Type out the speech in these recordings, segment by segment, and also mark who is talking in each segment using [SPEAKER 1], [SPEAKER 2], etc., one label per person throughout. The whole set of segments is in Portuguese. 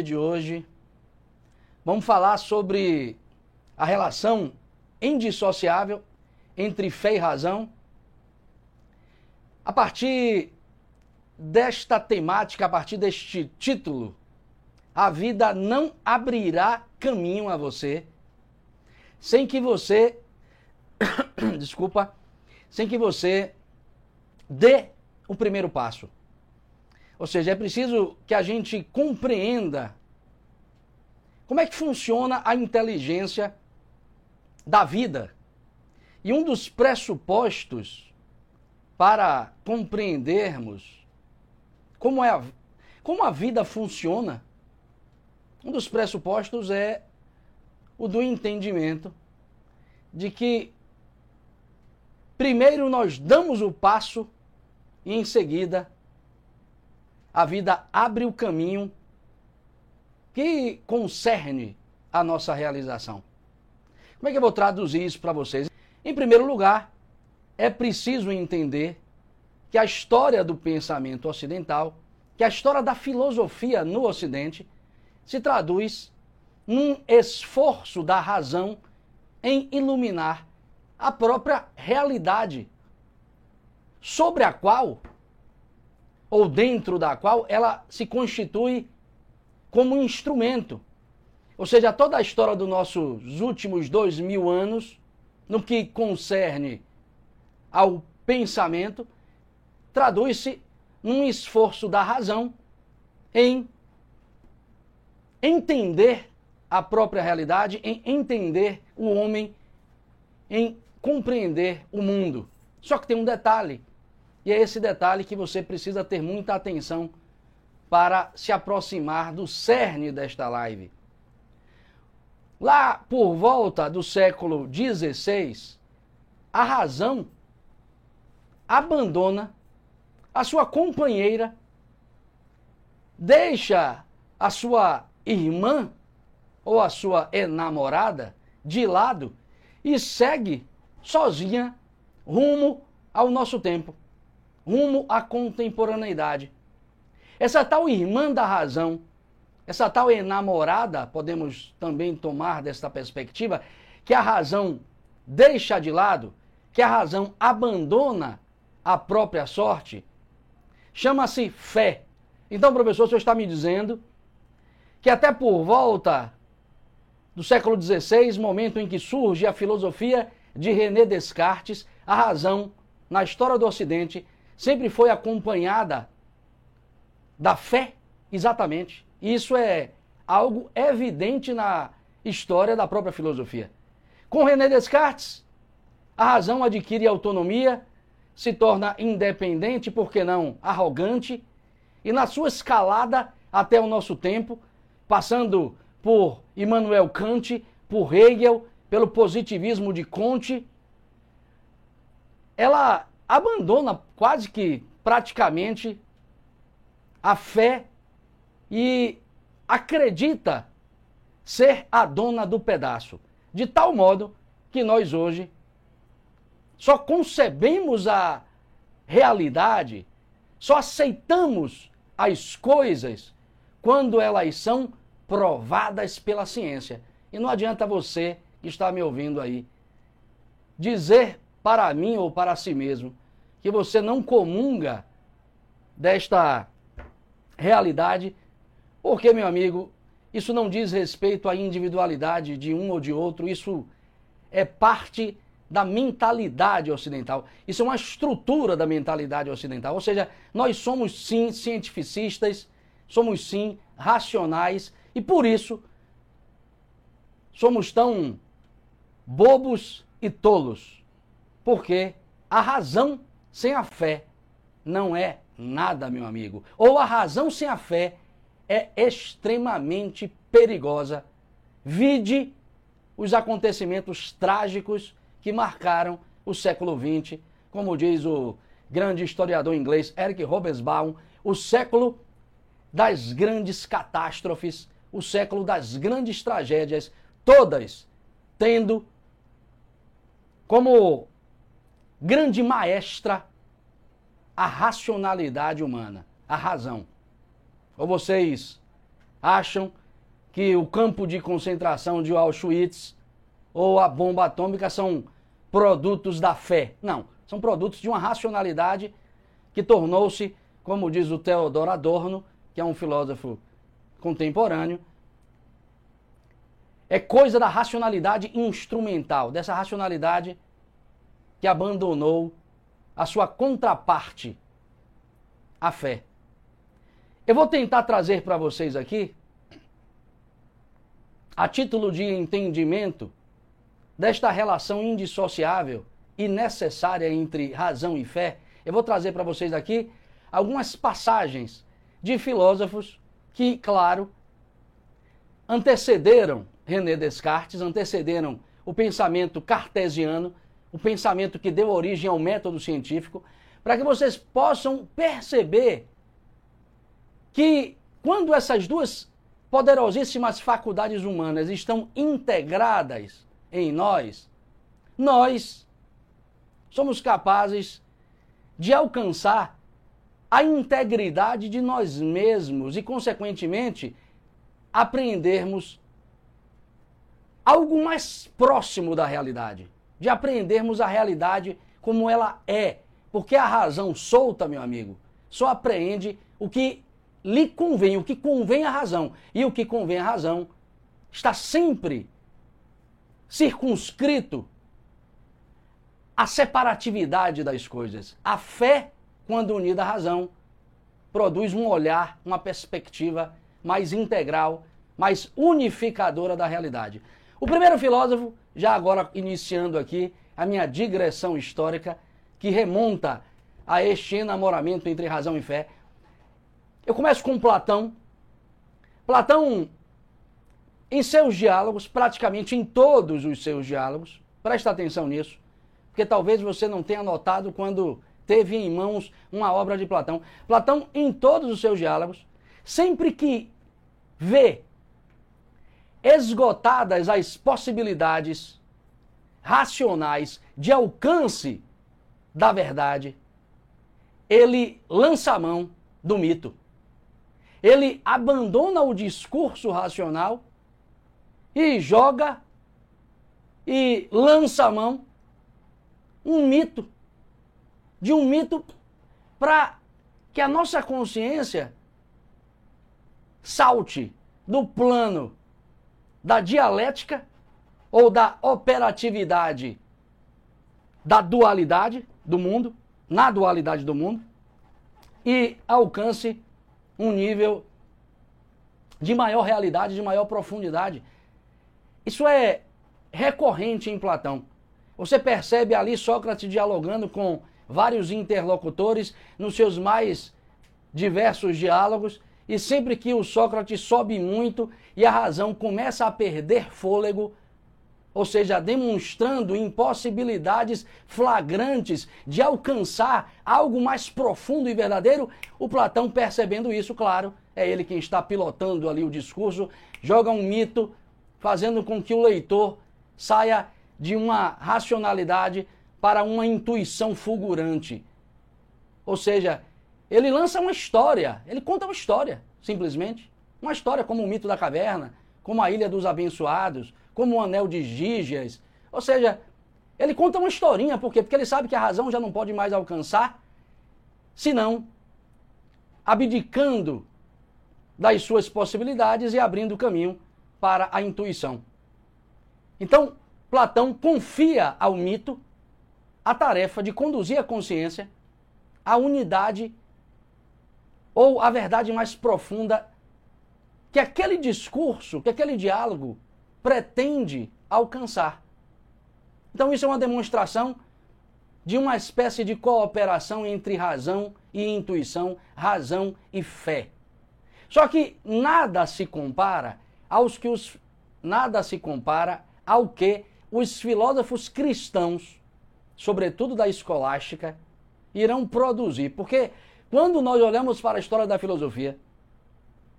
[SPEAKER 1] live de hoje, vamos falar sobre a relação indissociável entre fé e razão. A partir desta temática, a partir deste título, a vida não abrirá caminho a você sem que você, desculpa, sem que você dê o primeiro passo. Ou seja, é preciso que a gente compreenda como é que funciona a inteligência da vida. E um dos pressupostos para compreendermos como, é a, como a vida funciona, um dos pressupostos é o do entendimento de que primeiro nós damos o passo e em seguida a vida abre o caminho que concerne a nossa realização. Como é que eu vou traduzir isso para vocês? Em primeiro lugar, é preciso entender que a história do pensamento ocidental, que a história da filosofia no Ocidente, se traduz num esforço da razão em iluminar a própria realidade sobre a qual, ou dentro da qual, ela se constitui como instrumento. Ou seja, toda a história dos nossos últimos dois mil anos, no que concerne ao pensamento, traduz-se num esforço da razão em entender a própria realidade, em entender o homem, em compreender o mundo. Só que tem um detalhe, e é esse detalhe que você precisa ter muita atenção para se aproximar do cerne desta live. Lá por volta do século XVI, a razão abandona a sua companheira, deixa a sua irmã ou a sua enamorada de lado e segue sozinha rumo ao nosso tempo, rumo à contemporaneidade. Essa tal irmã da razão, essa tal enamorada, podemos também tomar desta perspectiva, que a razão deixa de lado, que a razão abandona a própria sorte, chama-se fé. Então, professor, o senhor está me dizendo que até por volta do século XVI, momento em que surge a filosofia de René Descartes, a razão, na história do Ocidente, sempre foi acompanhada da fé, exatamente. Isso é algo evidente na história da própria filosofia. Com René Descartes, a razão adquire autonomia, se torna independente, por que não arrogante, e na sua escalada até o nosso tempo, passando por Immanuel Kant, por Hegel, pelo positivismo de Comte, ela abandona quase que praticamente a fé e acredita ser a dona do pedaço, de tal modo que nós hoje só concebemos a realidade, só aceitamos as coisas quando elas são provadas pela ciência. E não adianta você que está me ouvindo aí dizer para mim ou para si mesmo que você não comunga desta realidade, porque, meu amigo, isso não diz respeito à individualidade de um ou de outro, isso é parte da mentalidade ocidental. Isso é uma estrutura da mentalidade ocidental. Ou seja, nós somos sim cientificistas, somos sim racionais e por isso somos tão bobos e tolos. Porque a razão sem a fé não é nada, meu amigo. Ou a razão sem a fé é extremamente perigosa. Vide os acontecimentos trágicos que marcaram o século XX, como diz o grande historiador inglês Eric Hobsbawm, o século das grandes catástrofes, o século das grandes tragédias, todas tendo como grande maestra a racionalidade humana, a razão. Ou vocês acham que o campo de concentração de Auschwitz ou a bomba atômica são produtos da fé. Não, são produtos de uma racionalidade que tornou-se, como diz o Theodor Adorno, que é um filósofo contemporâneo, é coisa da racionalidade instrumental, dessa racionalidade que abandonou a sua contraparte, a fé. Eu vou tentar trazer para vocês aqui, a título de entendimento desta relação indissociável e necessária entre razão e fé, eu vou trazer para vocês aqui algumas passagens de filósofos que, claro, antecederam René Descartes, antecederam o pensamento cartesiano, o pensamento que deu origem ao método científico, para que vocês possam perceber que quando essas duas poderosíssimas faculdades humanas estão integradas em nós, nós somos capazes de alcançar a integridade de nós mesmos e, consequentemente, aprendermos algo mais próximo da realidade, de aprendermos a realidade como ela é, porque a razão solta, meu amigo, só apreende o que lhe convém, o que convém à razão, e o que convém à razão está sempre circunscrito à separatividade das coisas. A fé quando unida à razão, produz um olhar, uma perspectiva mais integral, mais unificadora da realidade. O primeiro filósofo, já agora iniciando aqui a minha digressão histórica, que remonta a este enamoramento entre razão e fé. Eu começo com Platão. Platão, em seus diálogos, praticamente em todos os seus diálogos, presta atenção nisso, porque talvez você não tenha notado quando teve em mãos uma obra de Platão. Platão, em todos os seus diálogos, sempre que vê esgotadas as possibilidades racionais de alcance da verdade, ele lança a mão do mito. Ele abandona o discurso racional e joga e lança a mão um mito de um mito para que a nossa consciência salte do plano da dialética ou da operatividade da dualidade do mundo, na dualidade do mundo, e alcance um nível de maior realidade, de maior profundidade. Isso é recorrente em Platão. Você percebe ali Sócrates dialogando com vários interlocutores nos seus mais diversos diálogos, e sempre que o Sócrates sobe muito e a razão começa a perder fôlego, ou seja, demonstrando impossibilidades flagrantes de alcançar algo mais profundo e verdadeiro, o Platão percebendo isso, claro, é ele quem está pilotando ali o discurso, joga um mito, fazendo com que o leitor saia de uma racionalidade para uma intuição fulgurante. Ou seja, ele lança uma história, ele conta uma história, simplesmente. Uma história como o mito da caverna, como a Ilha dos Abençoados, como o Anel de Gígias. Ou seja, ele conta uma historinha, por quê? Porque ele sabe que a razão já não pode mais alcançar, senão abdicando das suas possibilidades e abrindo caminho para a intuição. Então, Platão confia ao mito a tarefa de conduzir a consciência à unidade ou à verdade mais profunda que aquele discurso, que aquele diálogo pretende alcançar. Então, isso é uma demonstração de uma espécie de cooperação entre razão e intuição, razão e fé. Só que nada se compara aos que os nada se compara ao que os filósofos cristãos sobretudo da escolástica, irão produzir. Porque quando nós olhamos para a história da filosofia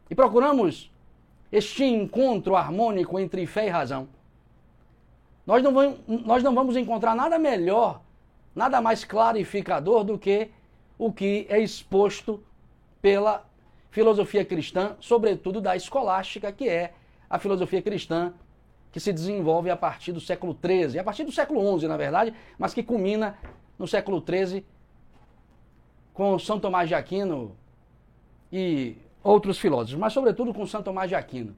[SPEAKER 1] e procuramos este encontro harmônico entre fé e razão, nós não, vamos, nós não vamos encontrar nada melhor, nada mais clarificador do que o que é exposto pela filosofia cristã, sobretudo da escolástica, que é a filosofia cristã que se desenvolve a partir do século XIII, a partir do século XI, na verdade, mas que culmina no século XIII com São Tomás de Aquino e outros filósofos, mas sobretudo com São Tomás de Aquino.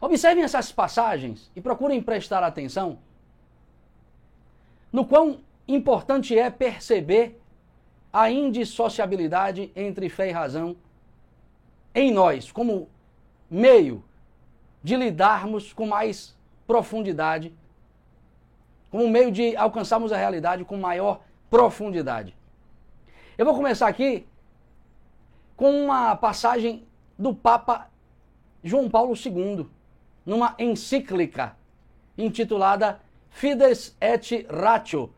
[SPEAKER 1] Observem essas passagens e procurem prestar atenção no quão importante é perceber a indissociabilidade entre fé e razão em nós, como meio de lidarmos com mais profundidade, como meio de alcançarmos a realidade com maior profundidade. Eu vou começar aqui com uma passagem do Papa João Paulo II, numa encíclica intitulada Fides et Ratio.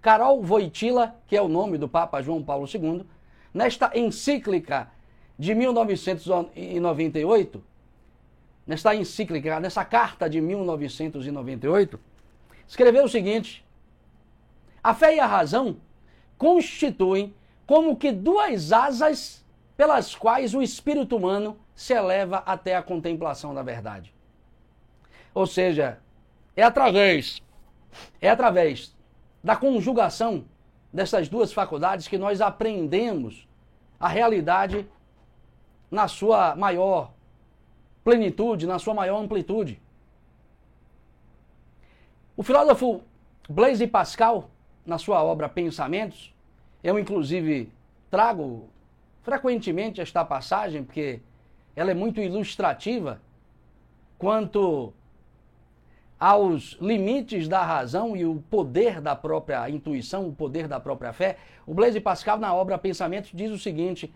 [SPEAKER 1] Carol Voitila, que é o nome do Papa João Paulo II, nesta encíclica de 1998, nesta encíclica, nessa carta de 1998, escreveu o seguinte: A fé e a razão constituem como que duas asas pelas quais o espírito humano se eleva até a contemplação da verdade. Ou seja, é através é através da conjugação dessas duas faculdades que nós aprendemos a realidade na sua maior plenitude, na sua maior amplitude. O filósofo Blaise Pascal, na sua obra Pensamentos, eu inclusive trago frequentemente esta passagem, porque ela é muito ilustrativa quanto aos limites da razão e o poder da própria intuição, o poder da própria fé. O Blaise Pascal, na obra Pensamentos, diz o seguinte: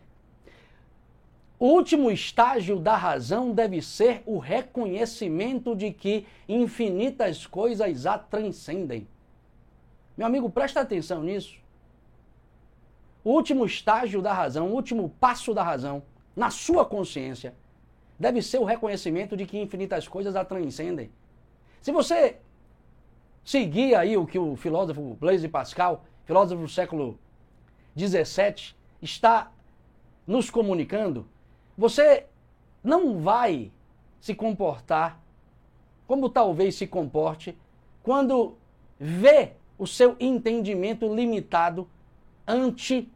[SPEAKER 1] o último estágio da razão deve ser o reconhecimento de que infinitas coisas a transcendem. Meu amigo, presta atenção nisso. O último estágio da razão, o último passo da razão, na sua consciência, deve ser o reconhecimento de que infinitas coisas a transcendem. Se você seguir aí o que o filósofo Blaise Pascal, filósofo do século XVII, está nos comunicando, você não vai se comportar como talvez se comporte quando vê o seu entendimento limitado ante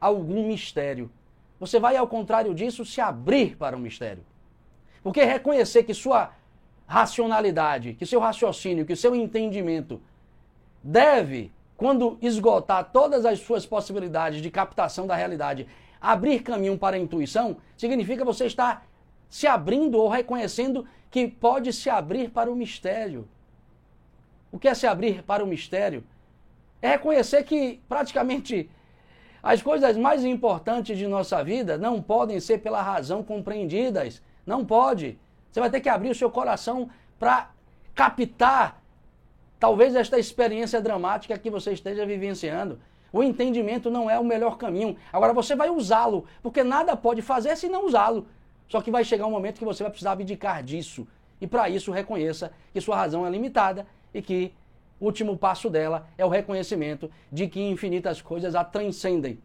[SPEAKER 1] algum mistério. Você vai, ao contrário disso, se abrir para o mistério. Porque reconhecer que sua racionalidade, que seu raciocínio, que seu entendimento deve, quando esgotar todas as suas possibilidades de captação da realidade, Abrir caminho para a intuição significa você estar se abrindo ou reconhecendo que pode se abrir para o mistério. O que é se abrir para o mistério? É reconhecer que praticamente as coisas mais importantes de nossa vida não podem ser pela razão compreendidas. Não pode. Você vai ter que abrir o seu coração para captar talvez esta experiência dramática que você esteja vivenciando. O entendimento não é o melhor caminho. Agora você vai usá-lo, porque nada pode fazer se não usá-lo. Só que vai chegar um momento que você vai precisar abdicar disso. E para isso reconheça que sua razão é limitada e que último passo dela é o reconhecimento de que infinitas coisas a transcendem.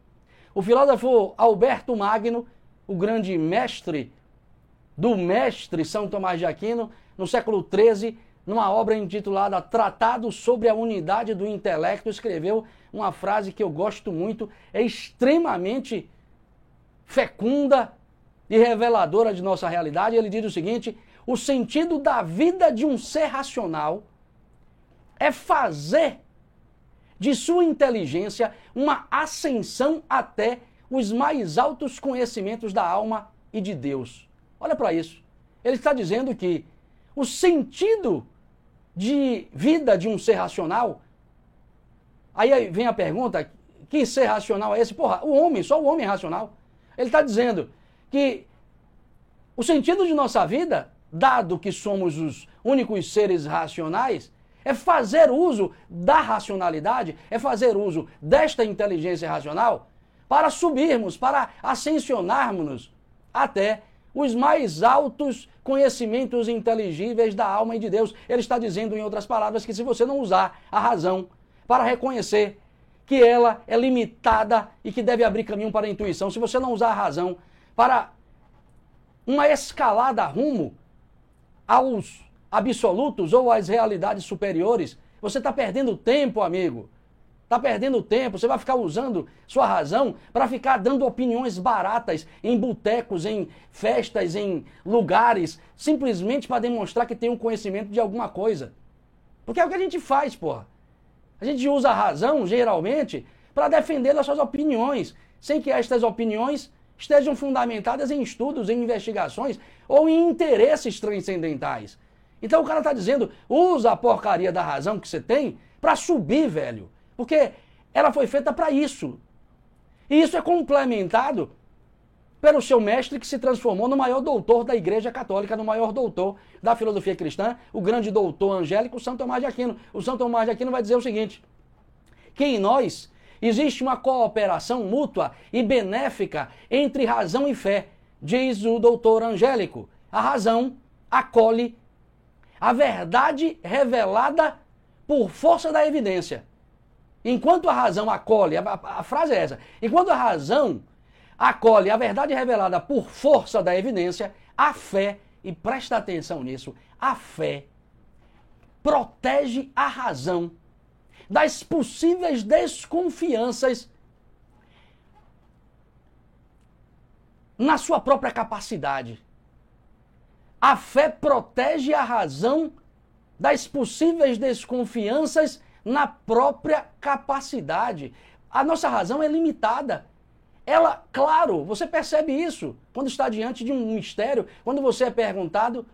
[SPEAKER 1] O filósofo Alberto Magno, o grande mestre do mestre São Tomás de Aquino, no século XIII, numa obra intitulada Tratado sobre a Unidade do Intelecto, escreveu uma frase que eu gosto muito, é extremamente fecunda e reveladora de nossa realidade. Ele diz o seguinte: o sentido da vida de um ser racional é fazer de sua inteligência uma ascensão até os mais altos conhecimentos da alma e de Deus. Olha para isso. Ele está dizendo que o sentido de vida de um ser racional. Aí vem a pergunta: que ser racional é esse? Porra, o homem, só o homem é racional. Ele está dizendo que o sentido de nossa vida, dado que somos os únicos seres racionais, é fazer uso da racionalidade, é fazer uso desta inteligência racional para subirmos, para ascensionarmos até os mais altos conhecimentos inteligíveis da alma e de Deus. Ele está dizendo, em outras palavras, que se você não usar a razão para reconhecer que ela é limitada e que deve abrir caminho para a intuição. Se você não usar a razão para uma escalada rumo aos absolutos ou às realidades superiores, você está perdendo tempo, amigo. Está perdendo tempo, você vai ficar usando sua razão para ficar dando opiniões baratas em botecos, em festas, em lugares, simplesmente para demonstrar que tem um conhecimento de alguma coisa. Porque é o que a gente faz, porra. A gente usa a razão, geralmente, para defender as suas opiniões, sem que estas opiniões estejam fundamentadas em estudos, em investigações ou em interesses transcendentais. Então o cara está dizendo, usa a porcaria da razão que você tem para subir, velho. Porque ela foi feita para isso. E isso é complementado pelo seu mestre que se transformou no maior doutor da Igreja Católica, no maior doutor da filosofia cristã, o grande doutor angélico, São Tomás de Aquino. O São Tomás de Aquino vai dizer o seguinte: que em nós existe uma cooperação mútua e benéfica entre razão e fé, diz o doutor angélico. A razão acolhe a verdade revelada por força da evidência. Enquanto a razão acolhe, a, a, a frase é essa, enquanto a razão acolhe a verdade revelada por força da evidência, a fé, e presta atenção nisso, a fé protege a razão das possíveis desconfianças na sua própria capacidade. A fé protege a razão das possíveis desconfianças na própria capacidade. A nossa razão é limitada. Ela, claro, você percebe isso quando está diante de um mistério, quando você é perguntado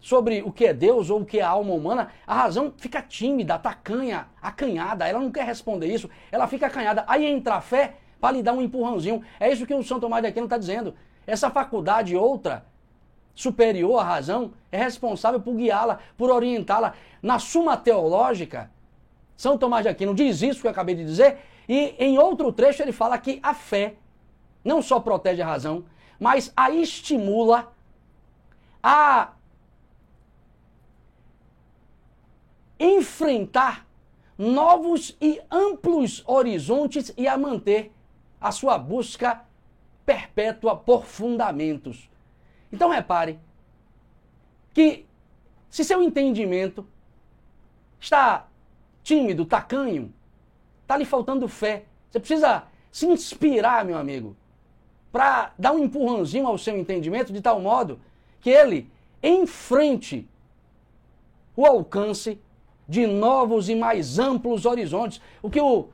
[SPEAKER 1] sobre o que é Deus ou o que é a alma humana, a razão fica tímida, tacanha, acanhada, ela não quer responder isso, ela fica acanhada. Aí entra a fé para lhe dar um empurrãozinho. É isso que o São Tomás de Aquino está dizendo. Essa faculdade outra, superior à razão, é responsável por guiá-la, por orientá-la. Na Suma Teológica, São Tomás de Aquino diz isso que eu acabei de dizer, e em outro trecho ele fala que a fé não só protege a razão, mas a estimula a enfrentar novos e amplos horizontes e a manter a sua busca perpétua por fundamentos. Então repare que se seu entendimento está tímido, tacanho, está lhe faltando fé, você precisa se inspirar, meu amigo, para dar um empurrãozinho ao seu entendimento de tal modo que ele enfrente o alcance de novos e mais amplos horizontes. O que o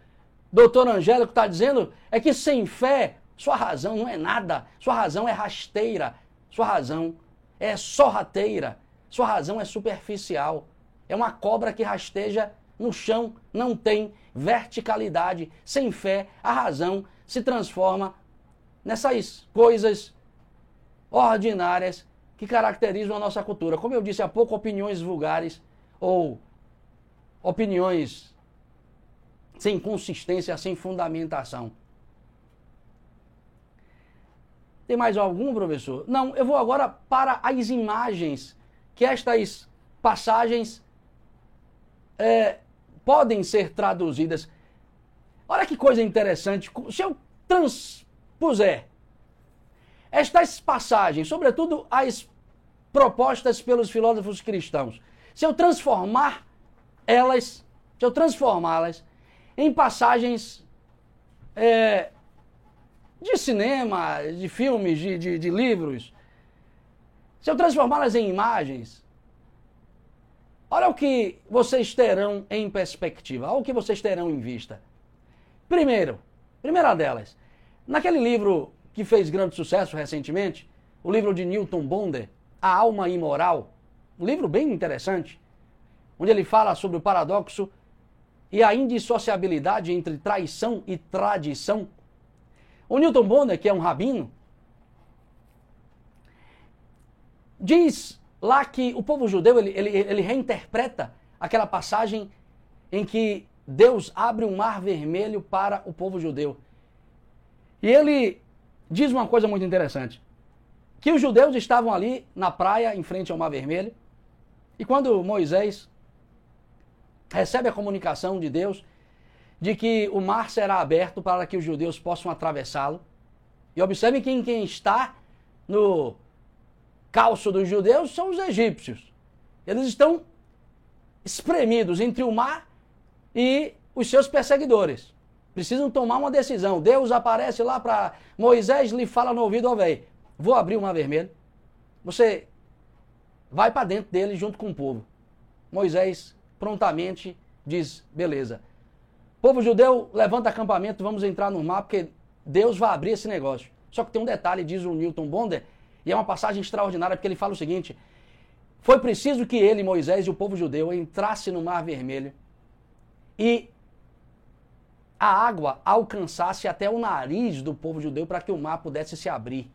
[SPEAKER 1] doutor Angélico está dizendo é que sem fé, sua razão não é nada, sua razão é rasteira, sua razão é sorrateira, sua razão é superficial. É uma cobra que rasteja no chão, não tem verticalidade. Sem fé, a razão se transforma nessas coisas ordinárias que caracterizam a nossa cultura. Como eu disse há pouco, opiniões vulgares ou opiniões sem consistência, sem fundamentação. Tem mais algum, professor? Não, eu vou agora para as imagens que estas passagens é, podem ser traduzidas. Olha que coisa interessante. Se eu transpuser estas passagens, sobretudo as propostas pelos filósofos cristãos, se eu transformar elas, se eu transformá-las em passagens é, de cinema, de filmes, de, de, de livros, se eu transformá-las em imagens, olha o que vocês terão em perspectiva, olha o que vocês terão em vista. Primeiro, primeira delas, naquele livro que fez grande sucesso recentemente, o livro de Newton Bonder, A Alma Imoral, um livro bem interessante, onde ele fala sobre o paradoxo e a indissociabilidade entre traição e tradição. O Newton Bonner, que é um rabino, diz lá que o povo judeu ele, ele, ele reinterpreta aquela passagem em que Deus abre um mar vermelho para o povo judeu. E ele diz uma coisa muito interessante: que os judeus estavam ali na praia, em frente ao mar vermelho, e quando Moisés recebe a comunicação de Deus de que o mar será aberto para que os judeus possam atravessá-lo. E observem que quem está no calço dos judeus são os egípcios. Eles estão espremidos entre o mar e os seus perseguidores. Precisam tomar uma decisão. Deus aparece lá para Moisés, lhe fala no ouvido, ó oh, velho, vou abrir o mar vermelho. Você vai para dentro dele junto com o povo. Moisés prontamente diz, beleza. Povo judeu, levanta acampamento, vamos entrar no mar, porque Deus vai abrir esse negócio. Só que tem um detalhe, diz o Newton Bonder, e é uma passagem extraordinária, porque ele fala o seguinte: foi preciso que ele, Moisés e o povo judeu entrasse no Mar Vermelho e a água alcançasse até o nariz do povo judeu para que o mar pudesse se abrir.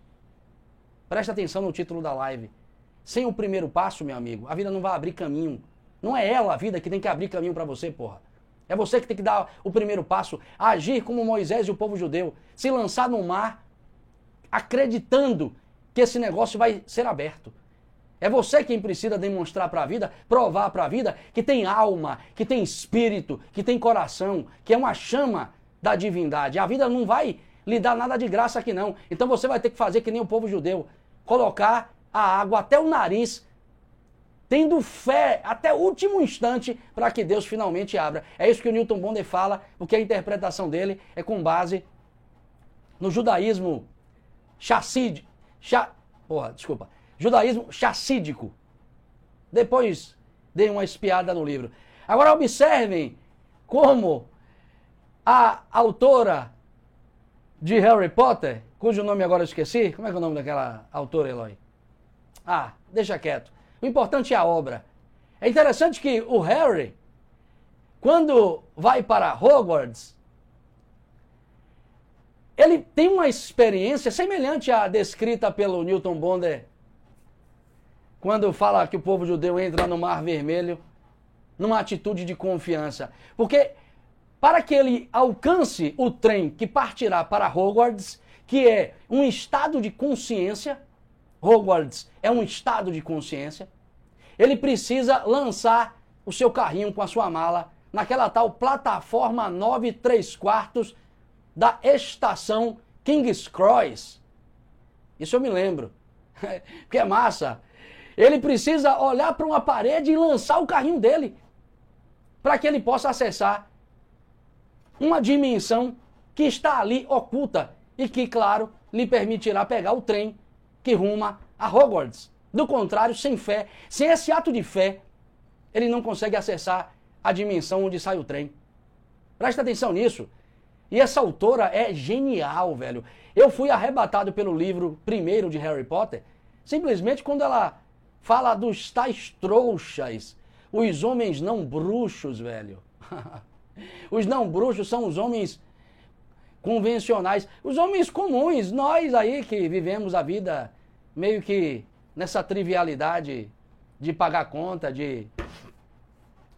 [SPEAKER 1] Presta atenção no título da live. Sem o primeiro passo, meu amigo, a vida não vai abrir caminho. Não é ela a vida que tem que abrir caminho para você, porra. É você que tem que dar o primeiro passo, agir como Moisés e o povo judeu, se lançar no mar, acreditando que esse negócio vai ser aberto. É você quem precisa demonstrar para a vida, provar para a vida que tem alma, que tem espírito, que tem coração, que é uma chama da divindade. A vida não vai lhe dar nada de graça aqui não. Então você vai ter que fazer que nem o povo judeu, colocar a água até o nariz, tendo fé até o último instante para que Deus finalmente abra. É isso que o Newton Bonder fala, porque a interpretação dele é com base no judaísmo chassid, cha, porra, desculpa, judaísmo chassídico. Depois dei uma espiada no livro. Agora observem como a autora de Harry Potter, cujo nome agora eu esqueci, como é que é o nome daquela autora, Eloy? Ah, deixa quieto. O importante é a obra. É interessante que o Harry, quando vai para Hogwarts, ele tem uma experiência semelhante à descrita pelo Newton Bonder quando fala que o povo judeu entra no Mar Vermelho numa atitude de confiança. Porque para que ele alcance o trem que partirá para Hogwarts, que é um estado de consciência, Hogwarts é um estado de consciência, ele precisa lançar o seu carrinho com a sua mala naquela tal plataforma 9 3 quartos da estação King's Cross. Isso eu me lembro. Porque é massa. Ele precisa olhar para uma parede e lançar o carrinho dele para que ele possa acessar uma dimensão que está ali oculta e que, claro, lhe permitirá pegar o trem que ruma a Hogwarts. Do contrário, sem fé, sem esse ato de fé, ele não consegue acessar a dimensão onde sai o trem. Presta atenção nisso. E essa autora é genial, velho. Eu fui arrebatado pelo livro primeiro de Harry Potter, simplesmente quando ela Fala dos tais trouxas, os homens não bruxos, velho. os não bruxos são os homens convencionais, os homens comuns, nós aí que vivemos a vida meio que nessa trivialidade de pagar conta, de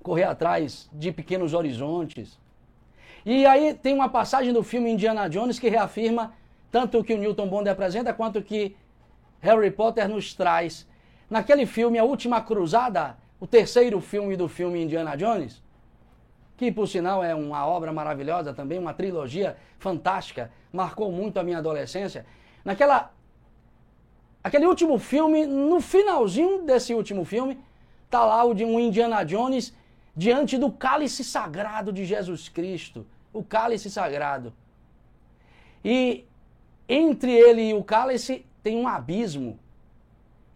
[SPEAKER 1] correr atrás de pequenos horizontes. E aí tem uma passagem do filme Indiana Jones que reafirma tanto o que o Newton Bond apresenta quanto o que Harry Potter nos traz naquele filme A Última Cruzada, o terceiro filme do filme Indiana Jones, que por sinal é uma obra maravilhosa também, uma trilogia fantástica, marcou muito a minha adolescência. Naquela aquele último filme, no finalzinho desse último filme, tá lá o de um Indiana Jones diante do cálice sagrado de Jesus Cristo, o cálice sagrado. E entre ele e o cálice tem um abismo.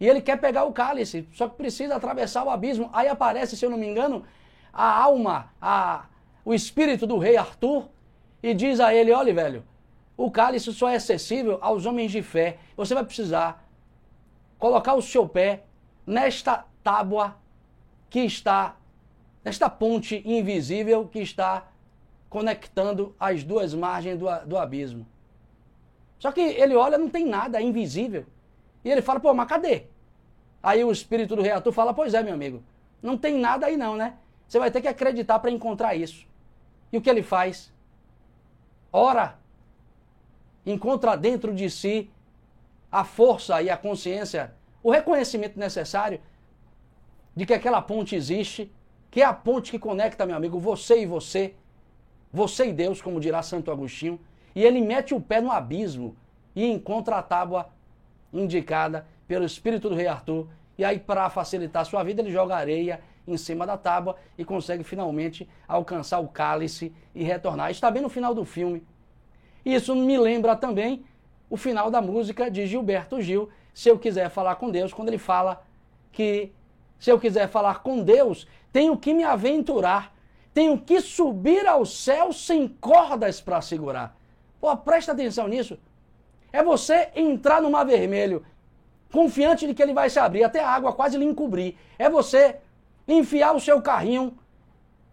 [SPEAKER 1] E ele quer pegar o cálice, só que precisa atravessar o abismo. Aí aparece, se eu não me engano, a alma, a, o espírito do rei Arthur, e diz a ele: olha, velho, o cálice só é acessível aos homens de fé. Você vai precisar colocar o seu pé nesta tábua que está, nesta ponte invisível que está conectando as duas margens do, do abismo. Só que ele olha, não tem nada, é invisível. E ele fala, pô, mas cadê? Aí o espírito do reator fala, pois é, meu amigo, não tem nada aí não, né? Você vai ter que acreditar para encontrar isso. E o que ele faz? Ora, encontra dentro de si a força e a consciência, o reconhecimento necessário de que aquela ponte existe, que é a ponte que conecta, meu amigo, você e você, você e Deus, como dirá Santo Agostinho, e ele mete o pé no abismo e encontra a tábua indicada pelo espírito do rei Arthur. E aí, para facilitar a sua vida, ele joga areia em cima da tábua e consegue finalmente alcançar o cálice e retornar. Está bem no final do filme. Isso me lembra também o final da música de Gilberto Gil, Se Eu Quiser Falar com Deus, quando ele fala que se eu quiser falar com Deus, tenho que me aventurar, tenho que subir ao céu sem cordas para segurar. Pô, presta atenção nisso. É você entrar no mar vermelho, confiante de que ele vai se abrir, até a água quase lhe encobrir. É você enfiar o seu carrinho,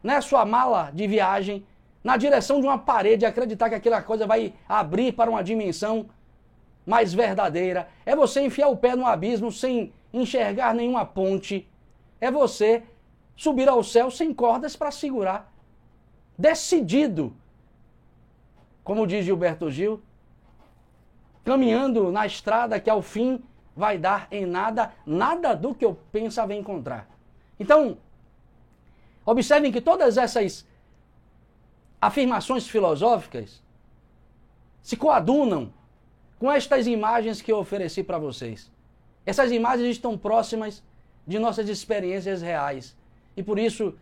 [SPEAKER 1] né, sua mala de viagem, na direção de uma parede, acreditar que aquela coisa vai abrir para uma dimensão mais verdadeira. É você enfiar o pé no abismo sem enxergar nenhuma ponte. É você subir ao céu sem cordas para segurar. Decidido. Como diz Gilberto Gil, caminhando na estrada que ao fim vai dar em nada, nada do que eu pensava encontrar. Então, observem que todas essas afirmações filosóficas se coadunam com estas imagens que eu ofereci para vocês. Essas imagens estão próximas de nossas experiências reais. E por isso,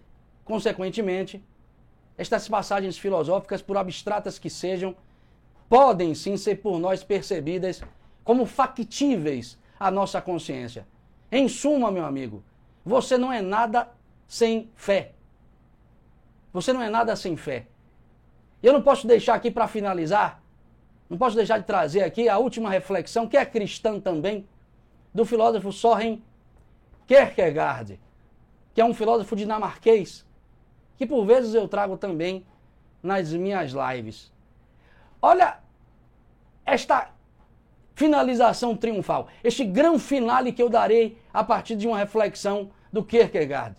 [SPEAKER 1] consequentemente, estas passagens filosóficas, por abstratas que sejam, podem sim ser por nós percebidas como factíveis à nossa consciência. Em suma, meu amigo, você não é nada sem fé. Você não é nada sem fé. Eu não posso deixar aqui para finalizar, não posso deixar de trazer aqui a última reflexão, que é cristã também, do filósofo Soren Kierkegaard, que é um filósofo dinamarquês, que por vezes eu trago também nas minhas lives. Olha esta finalização triunfal, este grande finale que eu darei a partir de uma reflexão do Kierkegaard.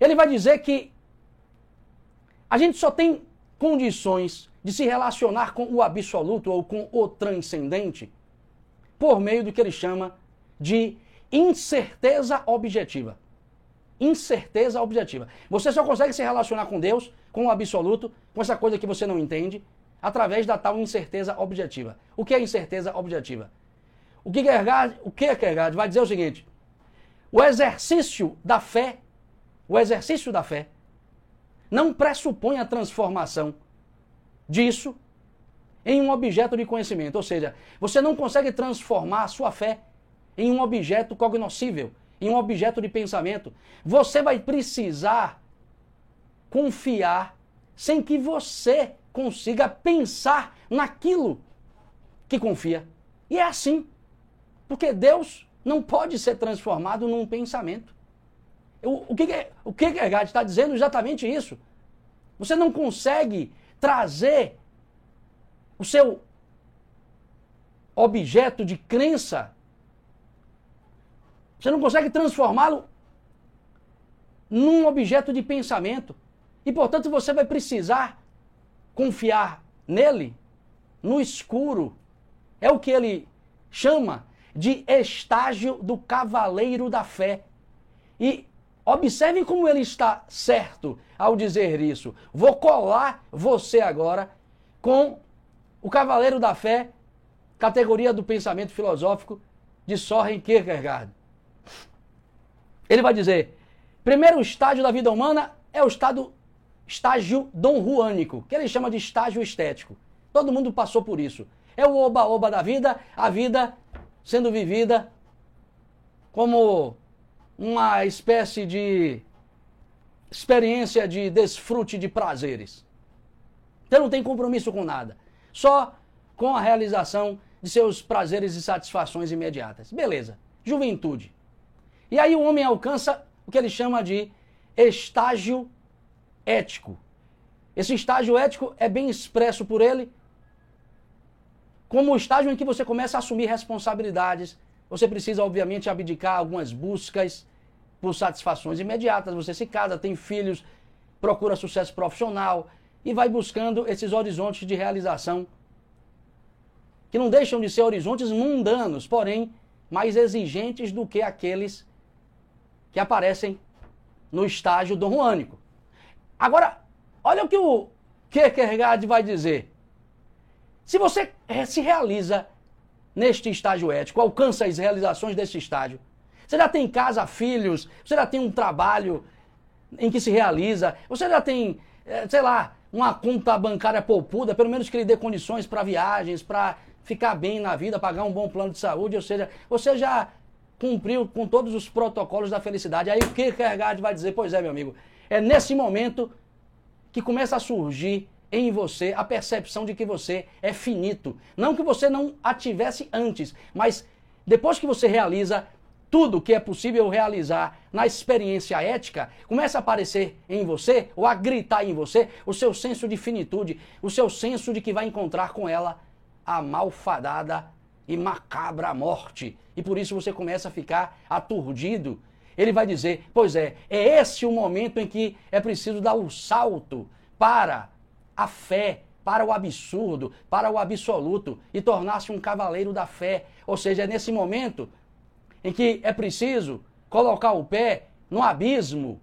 [SPEAKER 1] Ele vai dizer que a gente só tem condições de se relacionar com o absoluto ou com o transcendente por meio do que ele chama de incerteza objetiva. Incerteza objetiva. Você só consegue se relacionar com Deus, com o absoluto, com essa coisa que você não entende, através da tal incerteza objetiva. O que é incerteza objetiva? O que Kierkegaard, o Kierkegaard vai dizer o seguinte: o exercício da fé, o exercício da fé, não pressupõe a transformação disso em um objeto de conhecimento. Ou seja, você não consegue transformar a sua fé em um objeto cognoscível, em um objeto de pensamento. Você vai precisar confiar sem que você consiga pensar naquilo que confia. E é assim. Porque Deus não pode ser transformado num pensamento. O, o que, o que está dizendo exatamente isso. Você não consegue trazer o seu objeto de crença, você não consegue transformá-lo num objeto de pensamento. E, portanto, você vai precisar confiar nele no escuro. É o que ele chama de estágio do cavaleiro da fé. E observe como ele está certo ao dizer isso. Vou colar você agora com o Cavaleiro da Fé, categoria do pensamento filosófico de Soren Kierkegaard. Ele vai dizer: primeiro estágio da vida humana é o estado, estágio donruânico, que ele chama de estágio estético. Todo mundo passou por isso. É o oba-oba da vida, a vida sendo vivida como uma espécie de experiência de desfrute de prazeres. Você não tem compromisso com nada só com a realização de seus prazeres e satisfações imediatas. Beleza, juventude. E aí o homem alcança o que ele chama de estágio ético. Esse estágio ético é bem expresso por ele como o estágio em que você começa a assumir responsabilidades. Você precisa, obviamente, abdicar algumas buscas por satisfações imediatas. Você se casa, tem filhos, procura sucesso profissional, e vai buscando esses horizontes de realização que não deixam de ser horizontes mundanos, porém mais exigentes do que aqueles que aparecem no estágio doruânico. Agora, Olha o que o Kierkegaard vai dizer. Se você se realiza neste estágio ético, alcança as realizações desse estágio, você já tem casa, filhos, você já tem um trabalho em que se realiza, você já tem, eh, sei lá, uma conta bancária poupuda, pelo menos que lhe dê condições para viagens, para ficar bem na vida, pagar um bom plano de saúde, ou seja, você já cumpriu com todos os protocolos da felicidade. Aí o Kierkegaard vai dizer, pois é, meu amigo, é nesse momento que começa a surgir em você a percepção de que você é finito. Não que você não a tivesse antes, mas depois que você realiza tudo que é possível realizar na experiência ética, começa a aparecer em você, ou a gritar em você, o seu senso de finitude, o seu senso de que vai encontrar com ela a malfadada e macabra morte. E por isso você começa a ficar aturdido. Ele vai dizer: Pois é, é esse o momento em que é preciso dar o um salto para a fé, para o absurdo, para o absoluto e tornar-se um cavaleiro da fé. Ou seja, é nesse momento em que é preciso colocar o pé no abismo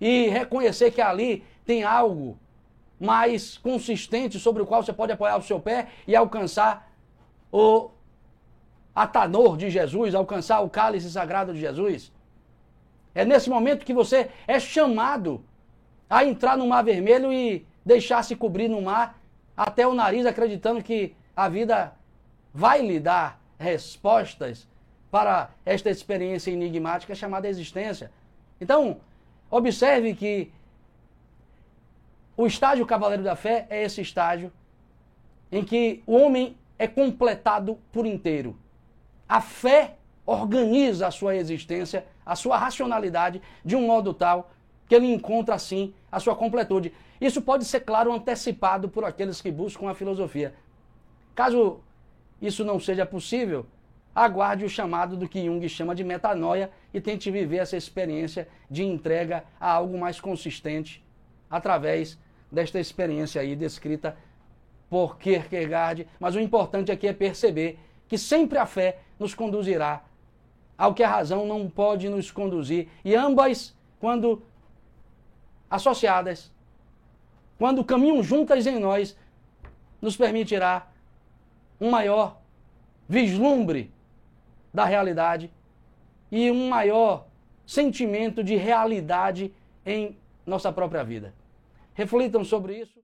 [SPEAKER 1] e reconhecer que ali tem algo mais consistente sobre o qual você pode apoiar o seu pé e alcançar o atanor de Jesus, alcançar o cálice sagrado de Jesus. É nesse momento que você é chamado a entrar no mar vermelho e deixar-se cobrir no mar até o nariz, acreditando que a vida vai lhe dar respostas para esta experiência enigmática chamada existência. Então, observe que o estágio cavaleiro da fé é esse estágio em que o homem é completado por inteiro. A fé organiza a sua existência, a sua racionalidade de um modo tal que ele encontra assim a sua completude. Isso pode ser, claro, antecipado por aqueles que buscam a filosofia. Caso isso não seja possível, aguarde o chamado do que Jung chama de metanoia e tente viver essa experiência de entrega a algo mais consistente através desta experiência aí descrita por Kierkegaard. Mas o importante aqui é perceber que sempre a fé nos conduzirá ao que a razão não pode nos conduzir. E ambas, quando associadas, quando caminham juntas em nós, nos permitirá um maior vislumbre da realidade e um maior sentimento de realidade em nossa própria vida. Reflitam sobre isso.